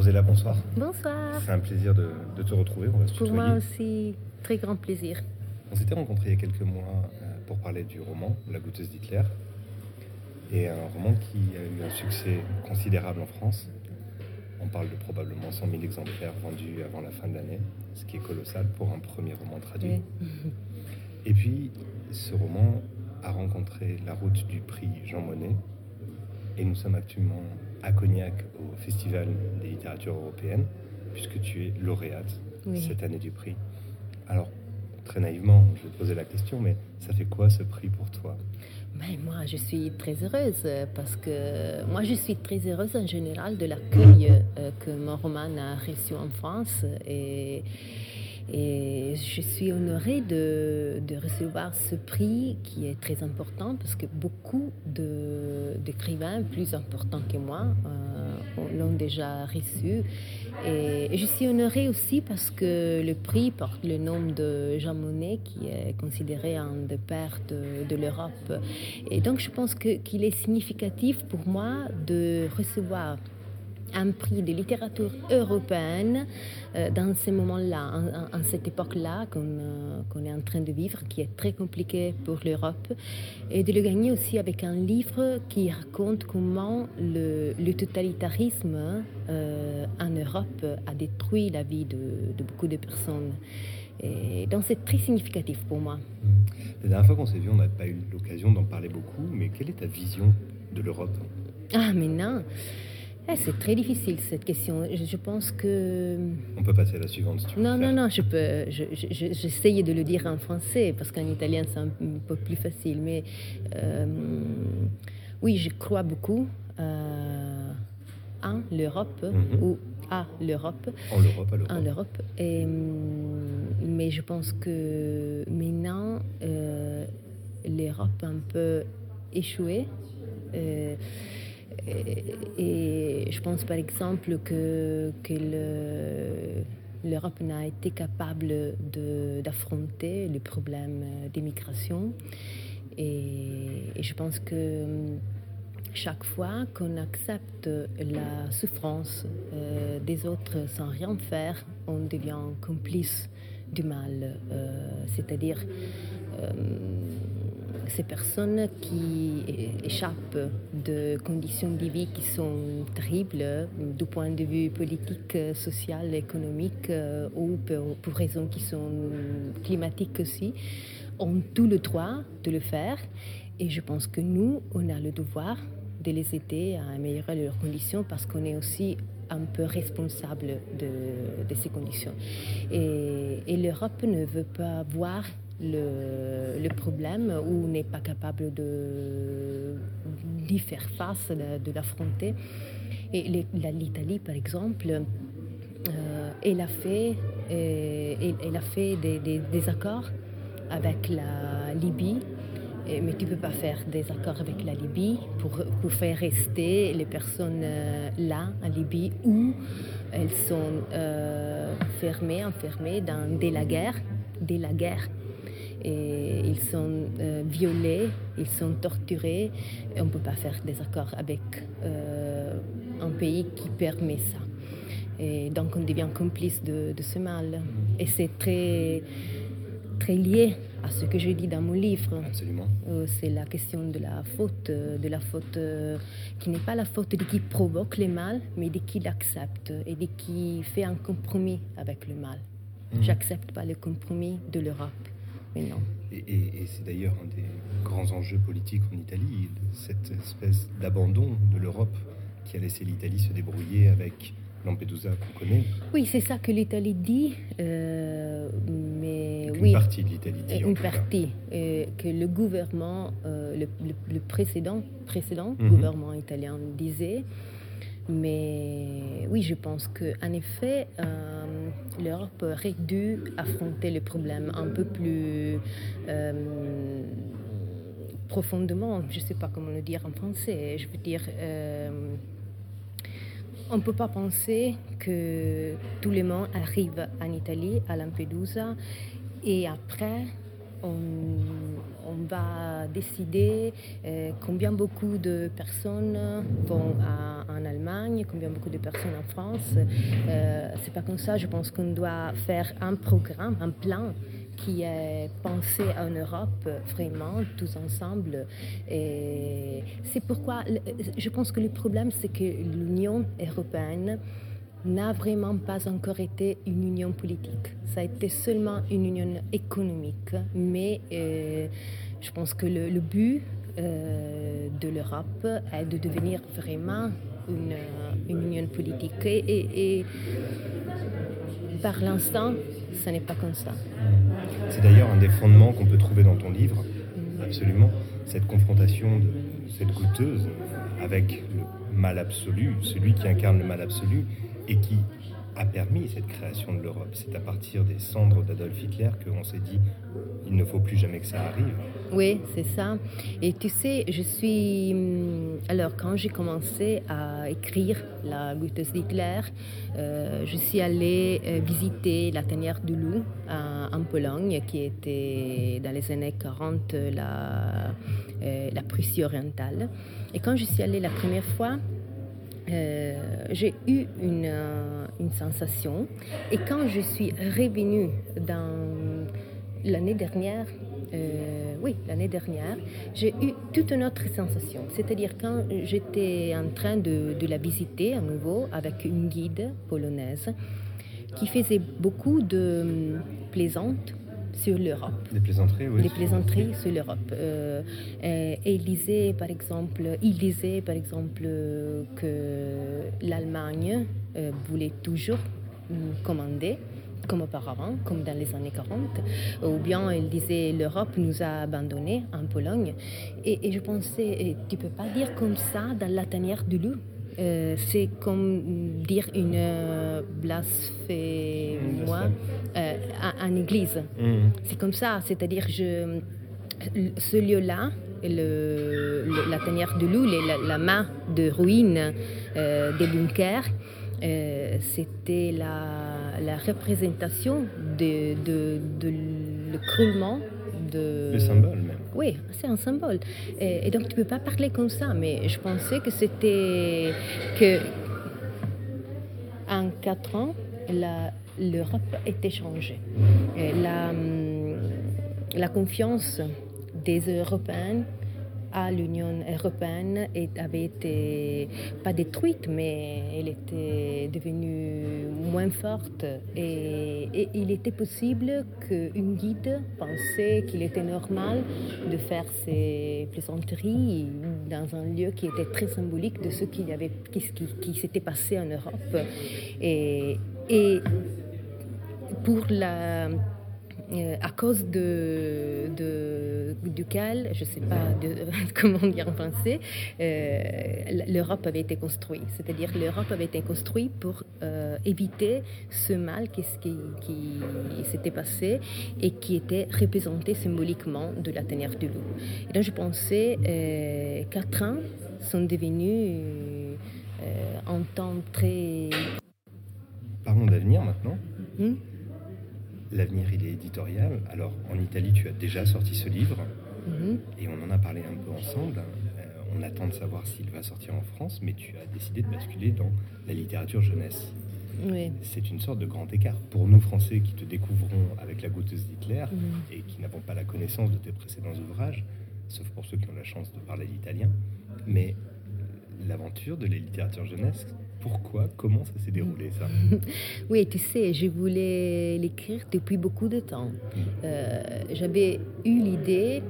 Rosella, bonsoir. Bonsoir. C'est un plaisir de, de te retrouver. On va se Pour tutoyer. moi aussi, très grand plaisir. On s'était rencontrés il y a quelques mois euh, pour parler du roman La goûteuse d'Hitler. Et un roman qui a eu un succès considérable en France. On parle de probablement 100 000 exemplaires vendus avant la fin de l'année, ce qui est colossal pour un premier roman traduit. Oui. Et puis, ce roman a rencontré la route du prix Jean Monnet. Et nous sommes actuellement à Cognac, au Festival des littératures européennes, puisque tu es lauréate Oui. cette année du prix. Alors, très naïvement, je vais te poser la question, mais ça fait quoi ce prix pour toi? Ben, moi, je suis très heureuse parce que moi, je suis très heureuse en général de l'accueil euh, que mon roman a reçu en France. Et, et je suis honorée de, recevoir ce prix qui est très important parce que beaucoup d'écrivains plus importants que moi euh, l'ont déjà reçu. Et, je suis honorée aussi parce que le prix porte le nom de Jean Monnet, qui est considéré un des pères de, l'Europe. Et donc je pense qu'il est significatif pour moi de recevoir un prix de littérature européenne euh, dans ce moment-là, en, cette époque-là qu'on euh, qu'on est en train de vivre, qui est très compliquée pour l'Europe, et de le gagner aussi avec un livre qui raconte comment le, le totalitarisme euh, en Europe a détruit la vie de, de beaucoup de personnes. Et donc c'est très significatif pour moi. La dernière fois qu'on s'est vu, on n'a pas eu l'occasion d'en parler beaucoup, mais quelle est ta vision de l'Europe? Ah mais non, Eh, c'est très difficile cette question. Je, je pense que... On peut passer à la suivante si tu veux. Non, non, non, je peux. je- je- de le dire en français parce qu'en italien c'est un peu plus facile. Mais euh, oui, je crois beaucoup euh, en l'Europe Mhm. ou à l'Europe, En l'Europe. en l'Europe. Et, hum, mais je pense que maintenant euh, l'Europe a un peu échoué. Et, je pense par exemple que, que le- l'Europe n'a été capable d'affronter le problème des migrations. Et, et je pense que hum, chaque fois qu'on accepte la souffrance euh, des autres sans rien faire, on devient complice du mal. Euh, C'est-à-dire euh, ces personnes qui échappent de conditions de vie qui sont terribles du point de vue politique, social, économique euh, ou pour, raisons qui sont climatiques aussi, ont tout le droit de le faire. Et je pense que nous, on a le devoir de les aider à améliorer leurs conditions parce qu'on est aussi un peu responsable de, ces conditions. Et l'Europe ne veut pas voir le, le problème ou n'est pas capable de d'y faire face, de, l'affronter. Et l'Italie, par exemple, euh, elle a fait, euh, elle, a fait des, accords avec la Libye, mais tu ne peux pas faire des accords avec la Libye pour, pour faire rester les personnes euh, là, en Libye, où elles sont euh, fermées, enfermées dans, dès la guerre. Dès la guerre. Et ils sont euh, violés, ils sont torturés. Et on ne peut pas faire des accords avec euh, un pays qui permet ça. Et donc on devient complice de, de ce mal. Et c'est très, très lié à ce que je dis dans mon livre. Absolument. Euh, C'est la question de la faute, de la faute euh, qui n'est pas la faute de qui provoque le mal, mais de qui l'accepte et de qui fait un compromis avec le mal. Mhm. J'accepte pas le compromis de l'Europe, mais non. Et, et- et c'est d'ailleurs un des grands enjeux politiques en Italie, cette espèce d'abandon de l'Europe qui a laissé l'Italie se débrouiller avec Lampedusa qu'on connaît. Oui, c'est ça que l'Italie dit, euh, mais oui. partie de l'Italie dit. une partie euh, que le gouvernement, euh, le, le- le précédent, précédent Mhm. gouvernement italien disait. Mais oui, je pense qu'en effet, euh, l'Europe aurait dû affronter le problème un peu plus euh, profondément. Je ne sais pas comment le dire en français. Je veux dire, euh, on ne peut pas penser que tout le monde arrive en Italie, à Lampedusa, et après, on, va décider combien beaucoup de personnes vont en Allemagne, combien beaucoup de personnes en France. c'est pas comme ça. Je pense qu'on doit faire un programme, un plan qui est pensé en Europe vraiment tous ensemble. Et c'est pourquoi je pense que le problème, c'est que l'Union européenne n'a vraiment pas encore été une union politique. Ça a été seulement une union économique. Mais euh, je pense que le, but euh, de l'Europe est de devenir vraiment une, union politique. Et, par l'instant, ce n'est pas comme ça. C'est d'ailleurs un des fondements qu'on peut trouver dans ton livre, absolument, cette confrontation cette goûteuse avec le mal absolu, celui qui incarne le mal absolu et qui a permis cette création de l'Europe. C'est à partir des cendres d'Adolf Hitler qu'on s'est dit il ne faut plus jamais que ça arrive. Oui, c'est ça. Et tu sais, je suis. Hum, alors, quand j'ai commencé à écrire la Goethe d'Hitler, euh, je suis allée euh, visiter la tanière du loup en Pologne, qui était dans les années 40 la, euh, la Prussie orientale. Et quand je suis allée la première fois, euh, j'ai eu une, euh, une, sensation. Et quand je suis revenue l'année dernière, euh, oui, l'année dernière, j'ai eu toute une autre sensation. C'est-à-dire quand j'étais en train de, la visiter à nouveau avec une guide polonaise qui faisait beaucoup de plaisantes sur l'Europe. Des plaisanteries, oui. Des plaisanteries sur l'Europe. Euh, et, il disait, par exemple, il disait, par exemple, que l'Allemagne euh, voulait toujours commander comme auparavant, comme dans les années 40, ou bien il disait l'Europe nous a abandonnés en Pologne. Et, et je pensais, tu peux pas dire comme ça dans la tanière du loup. Euh, c'est comme dire une euh, blasphémie euh, en église. Mhm. C'est comme ça, c'est-à-dire je, ce lieu-là, le, la tanière de loup, la, la, main de ruine des bunkers, c'était la, la, représentation de, de, de l'écroulement de... Le symbole même. Oui, c'est un symbole. Et, donc tu peux pas parler comme ça, mais je pensais que c'était que en quatre ans, l'Europe était changée. la, la confiance des Européens à l'Union européenne avait été pas détruite, mais elle était devenue moins forte. Et, il était possible qu'une guide pensait qu'il était normal de faire ses plaisanteries dans un lieu qui était très symbolique de ce qui, qui, s'était passé en Europe. Et, et pour la euh, à cause de, duquel, je ne sais pas comment dire en français, euh, l'Europe avait été construite. C'est-à-dire l'Europe avait été construite pour euh, éviter ce mal qui, qui, qui s'était passé et qui était représenté symboliquement de la tanière du loup. Et donc je pensais, quatre ans sont devenus un temps très... Parlons d'avenir maintenant. Hmm? L'avenir, il est éditorial. Alors, en Italie, tu as déjà sorti ce livre mhm. et on en a parlé un peu ensemble. Euh, on attend de savoir s'il va sortir en France, mais tu as décidé de basculer dans la littérature jeunesse. C'est une sorte de grand écart. Pour nous, Français, qui te découvrons avec la goûteuse d'Hitler mhm. et qui n'avons pas la connaissance de tes précédents ouvrages, sauf pour ceux qui ont la chance de parler l'italien, mais l'aventure de la littérature jeunesse, pourquoi? Comment ça s'est déroulé ça? Oui, tu sais, je voulais l'écrire depuis beaucoup de temps. Mm. Euh, j'avais eu l'idée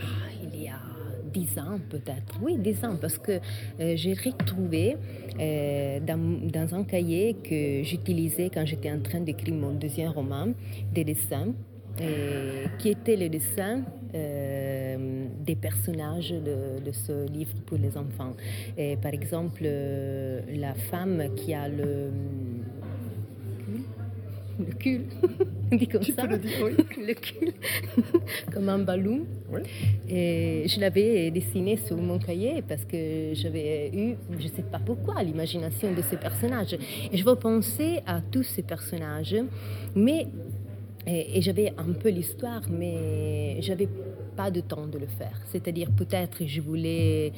ah, il y a dix ans peut-être. Oui, dix ans, parce que euh, j'ai retrouvé euh, dans, dans, un cahier que j'utilisais quand j'étais en train d'écrire mon deuxième roman, des dessins qui étaient les dessins euh, des personnages de, ce livre pour les enfants. Et par exemple, euh, la femme qui a le le cul, dit comme ça. le, dire, oui. le cul, comme un ballon. Et je l'avais dessiné sur mon cahier parce que j'avais eu, je ne sais pas pourquoi, l'imagination de ces personnages. Et je vais penser à tous ces personnages, mais Et, et j'avais un peu l'histoire, mais j'avais pas de temps de le faire. C'est-à-dire peut-être je voulais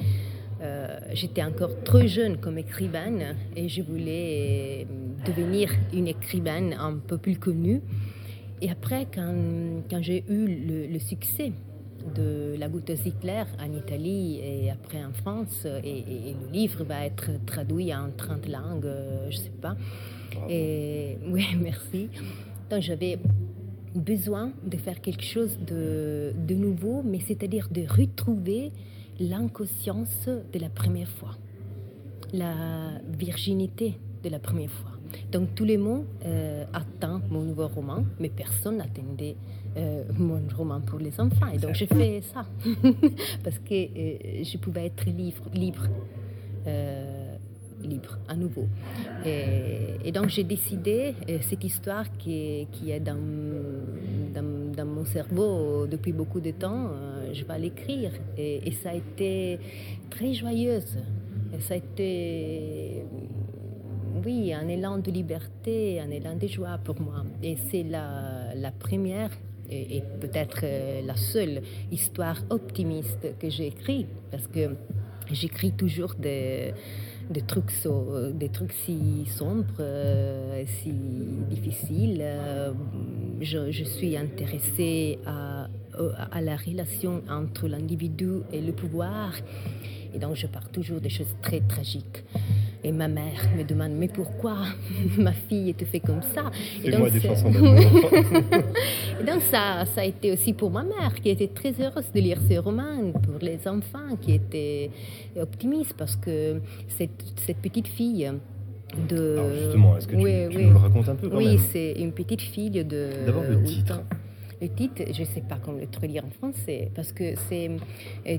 euh, j'étais encore trop jeune comme écrivaine et je voulais devenir une écrivaine un peu plus connue. Et après, quand, quand j'ai eu le, le, succès de La goutte Hitler en Italie et après en France, et, et, le livre va être traduit en 30 langues, euh, je ne sais pas. Et oui, merci. Donc j'avais besoin de faire quelque chose de, nouveau, mais c'est-à-dire de retrouver l'inconscience de la première fois, la virginité de la première fois. Donc tout le monde euh, attend mon nouveau roman, mais personne n'attendait euh, mon roman pour les enfants. Et donc j'ai fait ça, parce que euh, je pouvais être libre, libre, euh, libre à nouveau. Et, donc j'ai décidé, euh, cette histoire qui, qui est dans, dans, mon cerveau depuis beaucoup de temps, euh, je vais l'écrire. Et, ça a été très joyeuse. Ça a été, oui, un élan de liberté, un élan de joie pour moi. Et c'est la, la première et, et peut-être euh, la seule histoire optimiste que j'ai écrite, parce que j'écris toujours des des trucs, so, des trucs si sombres, euh, si difficiles. Euh, je, je, suis intéressée à, à la relation entre l'individu et le pouvoir. Et donc, je pars toujours des choses très tragiques. Et ma mère me demande Mais pourquoi ma fille te fait comme ça? Et, donc, moi des chansons et donc, ça, ça a été aussi pour ma mère, qui était très heureuse de lire ces romans, pour les enfants, qui étaient optimistes, parce que cette, cette petite fille. De... Alors justement, est-ce que tu, oui, tu oui. nous le racontes un peu quand Oui, c'est une petite fille de. D'abord le titre. Le titre, je ne sais pas comment le traduire en français, parce que c'est,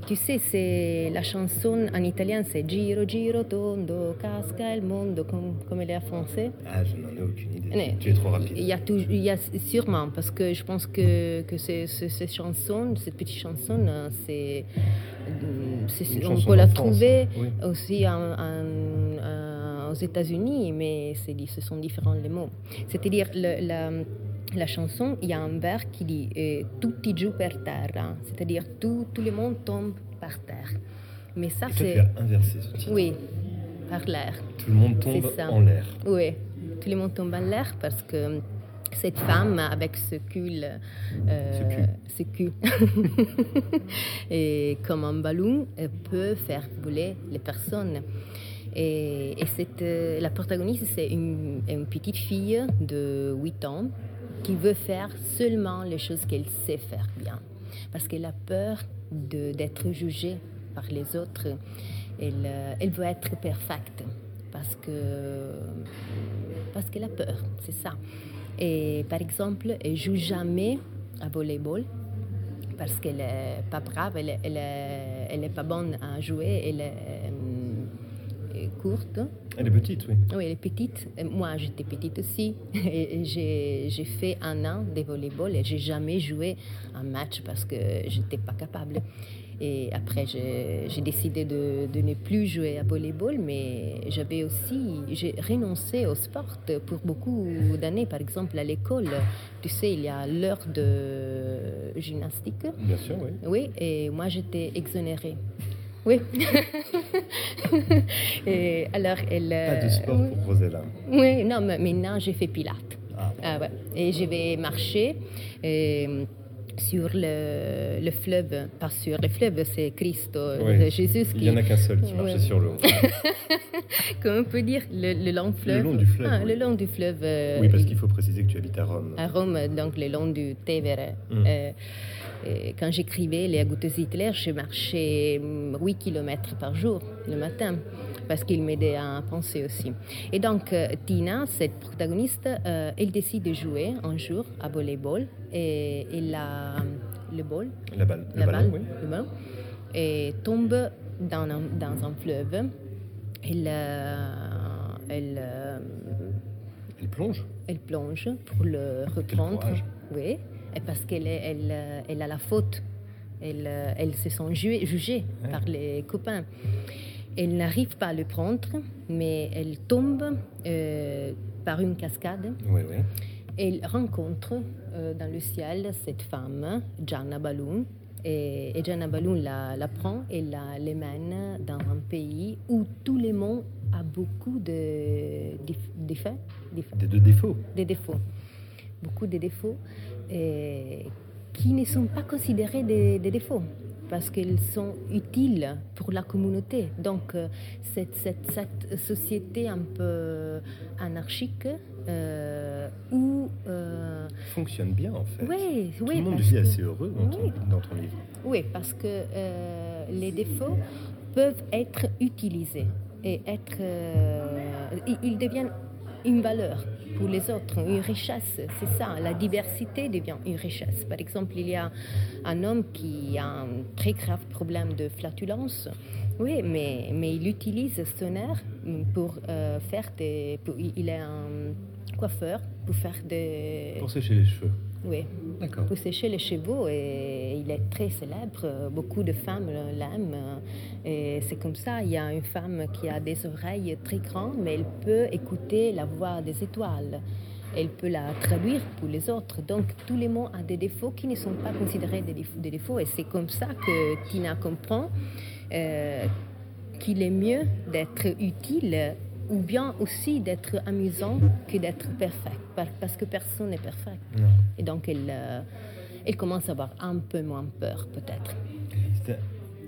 tu sais, c'est la chanson en italien, c'est Giro, Giro, Tondo, Casca il mondo, comme, comme elle est en français. Ah, je n'en ai aucune idée. Mais, tu es trop rapide. Il y, a tout, il y a sûrement, parce que je pense que, que c'est, c'est, cette chanson, cette petite chanson, c'est, c'est on peut la trouver oui. aussi en, en, en, aux États-Unis, mais c'est, ce sont différents les mots. C'est-à-dire, le, la la chanson, il y a un vers qui dit eh, Tutti giù per terra, c'est-à-dire tout, tout le monde tombe par terre. Mais ça, c'est. inversé ce titre. Oui, par l'air. Tout le monde tombe en l'air. Oui, tout le monde tombe en l'air parce que cette femme avec ce cul, euh, ce cul, et comme un ballon, peut faire voler les personnes. Et, et cette, la protagoniste, c'est une, une, petite fille de 8 ans qui veut faire seulement les choses qu'elle sait faire bien. Parce qu'elle a peur d'être jugée par les autres. Elle, elle veut être parfaite parce que parce qu'elle a peur, c'est ça. Et par exemple, elle joue jamais à volleyball parce qu'elle est pas brave, elle est, elle est, elle est pas bonne à jouer, elle est courte. Elle est petite, oui. Oui, elle est petite. Moi, j'étais petite aussi. Et j'ai fait un an de volleyball et j'ai jamais joué un match parce que j'étais pas capable. Et après, j'ai décidé de, de, ne plus jouer à volleyball, mais j'avais aussi, j'ai renoncé au sport pour beaucoup d'années. Par exemple, à l'école, tu sais, il y a l'heure de gymnastique. Bien sûr, oui. Oui, et moi, j'étais exonérée. Oui. et alors, elle. Pas de sport oui. pour Rosella. Oui, non, mais maintenant j'ai fait pilates. Ah. Ah, ouais. Et je vais marcher. Et, sur le, le, fleuve, pas sur le fleuve, c'est Christ, oui. Jésus qui... Il n'y en a qu'un seul qui marchait Ouais. sur l'eau. Comment on peut dire le, le long fleuve? Le long du fleuve. Ah, oui. Le long du fleuve. euh, Oui, parce qu'il faut préciser que tu habites à Rome. à Rome, donc le long du Tevere. Mm. Euh, et quand j'écrivais les Agutes Hitler, je marchais 8 km par jour le matin parce qu'il m'aidait à penser aussi. Et donc, euh, Tina, cette protagoniste, euh, elle décide de jouer un jour à volleyball et, et la, le ball, La balle. Le la ballon, balle, le ballon, et tombe dans un, dans un fleuve. Elle, euh, elle, Elle plonge. elle plonge pour le reprendre. Oui, et parce qu'elle elle, euh, elle a la faute. Elle, euh, elle se sent ju- jugée Ouais. par les copains. Elle n'arrive pas à le prendre, mais elle tombe euh, par une cascade. Oui, oui. elle rencontre dans le ciel cette femme, Gianna Balloon, et, et Gianna Balloon la, la, prend et la mène dans un pays où tout le monde a beaucoup de, de défauts. Des défauts. Beaucoup de défauts et, qui ne sont pas considérés des, des défauts parce qu'ils sont utiles pour la communauté. Donc, euh, cette, cette, cette société un peu anarchique euh, où... Euh, Fonctionne bien, en fait. Oui, Tout oui. le monde vit assez heureux dans, ton, dans, ton, livre. Oui, parce que euh, les défauts peuvent être utilisés et être... Euh, ils deviennent une valeur pour les autres, une richesse. C'est ça, la diversité devient une richesse. Par exemple, il y a un homme qui a un très grave problème de flatulence. Oui, mais, mais il utilise son air pour euh, faire des... Il est un coiffeur pour faire des... Pour sécher les cheveux. Oui, D'accord. pour sécher les cheveux et il est très célèbre. Beaucoup de femmes l'aiment. Et c'est comme ça. Il y a une femme qui a des oreilles très grandes, mais elle peut écouter la voix des étoiles. Elle peut la traduire pour les autres. Donc, tous les mots ont des défauts qui ne sont pas considérés des défauts. Des défauts. Et c'est comme ça que Tina comprend euh, qu'il est mieux d'être utile ou bien aussi d'être amusant que d'être parfait, parce que personne n'est parfait. Non. Et donc, elle, euh, elle commence à avoir un peu moins peur, peut-être.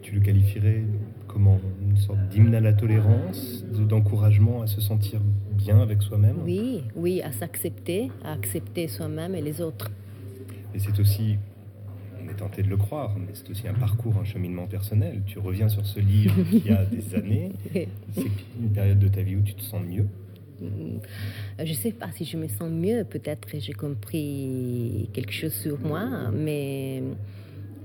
Tu le qualifierais comment? Une sorte d'hymne à la tolérance, d'encouragement à se sentir bien avec soi-même? Oui, oui, à s'accepter, à accepter soi-même et les autres. Et c'est aussi on est tenté de le croire, mais c'est aussi un parcours, un cheminement personnel. Tu reviens sur ce livre qui a des années. C'est une période de ta vie où tu te sens mieux je ne sais pas si je me sens mieux, peut-être j'ai compris quelque chose sur moi, mais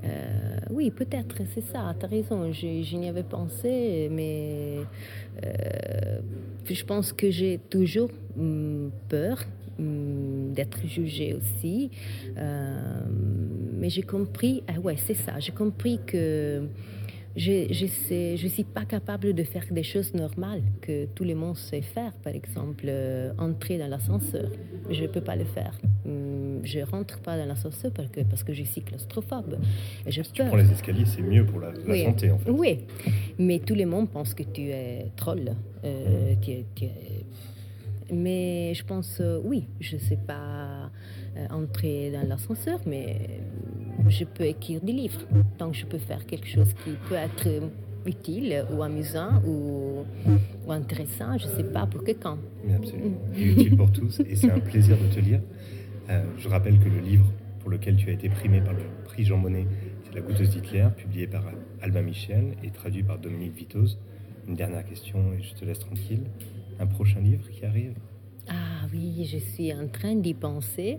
euh, oui, peut-être, c'est ça, tu as raison, je, je n'y avais pensé, mais euh, je pense que j'ai toujours hum, peur d'être jugée aussi. Euh, mais j'ai compris, ah ouais, c'est ça, j'ai compris que je ne je suis pas capable de faire des choses normales que tout le monde sait faire. Par exemple, euh, entrer dans l'ascenseur. Je ne peux pas le faire. Hum, Je rentre pas dans l'ascenseur parce que, parce que je suis claustrophobe. Je si tu prends les escaliers, c'est mieux pour la, la oui. santé, en fait. Oui, mais tout le monde pense que tu es troll. Euh, tu es, tu es... Mais je pense, euh, oui, je ne sais pas euh, entrer dans l'ascenseur, mais je peux écrire des livres. Donc je peux faire quelque chose qui peut être utile ou amusant ou, intéressant, je ne sais pas pour que quand. Mais absolument. Et utile pour tous. Et c'est un plaisir de te lire. Euh, je rappelle que le livre pour lequel tu as été primé par le prix Jean Monnet, c'est La goûteuse d'Hitler, publié par Albin Michel et traduit par Dominique Vitoz. Une dernière question et je te laisse tranquille. Un prochain livre qui arrive Ah oui, je suis en train d'y penser.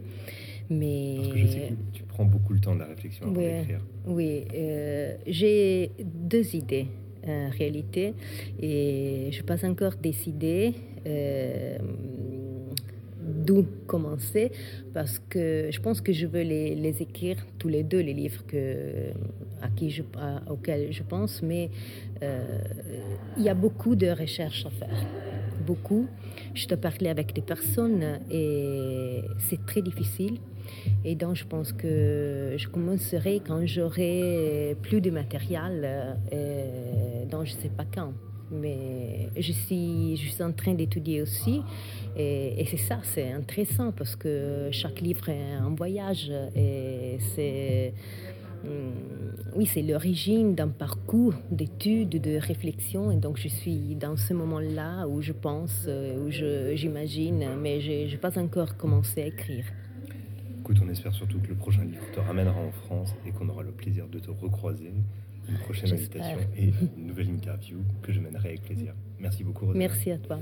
Mais... Parce que je sais que tu prends beaucoup le temps de la réflexion avant oui, d'écrire. Oui, euh, j'ai deux idées en réalité et je n'ai pas encore décidé euh, d'où commencer parce que je pense que je veux les, écrire tous les deux, les livres que, à qui je, à, auxquels je pense, mais euh, il y a beaucoup de recherches à faire. Beaucoup. Je te parlais avec des personnes et c'est très difficile. Et donc, je pense que je commencerai quand j'aurai plus de matériel, euh, donc je ne sais pas quand. Mais je suis, en train d'étudier aussi. Et, c'est ça, c'est intéressant parce que chaque livre est un voyage. Et c'est. Oui, c'est l'origine d'un parcours d'études, de réflexion. Et donc, je suis dans ce moment-là où je pense, où j'imagine, mais je n'ai pas encore commencé à écrire. Écoute, on espère surtout que le prochain livre te ramènera en France et qu'on aura le plaisir de te recroiser une prochaine invitation et une nouvelle interview que je mènerai avec plaisir. Merci beaucoup. Merci à toi.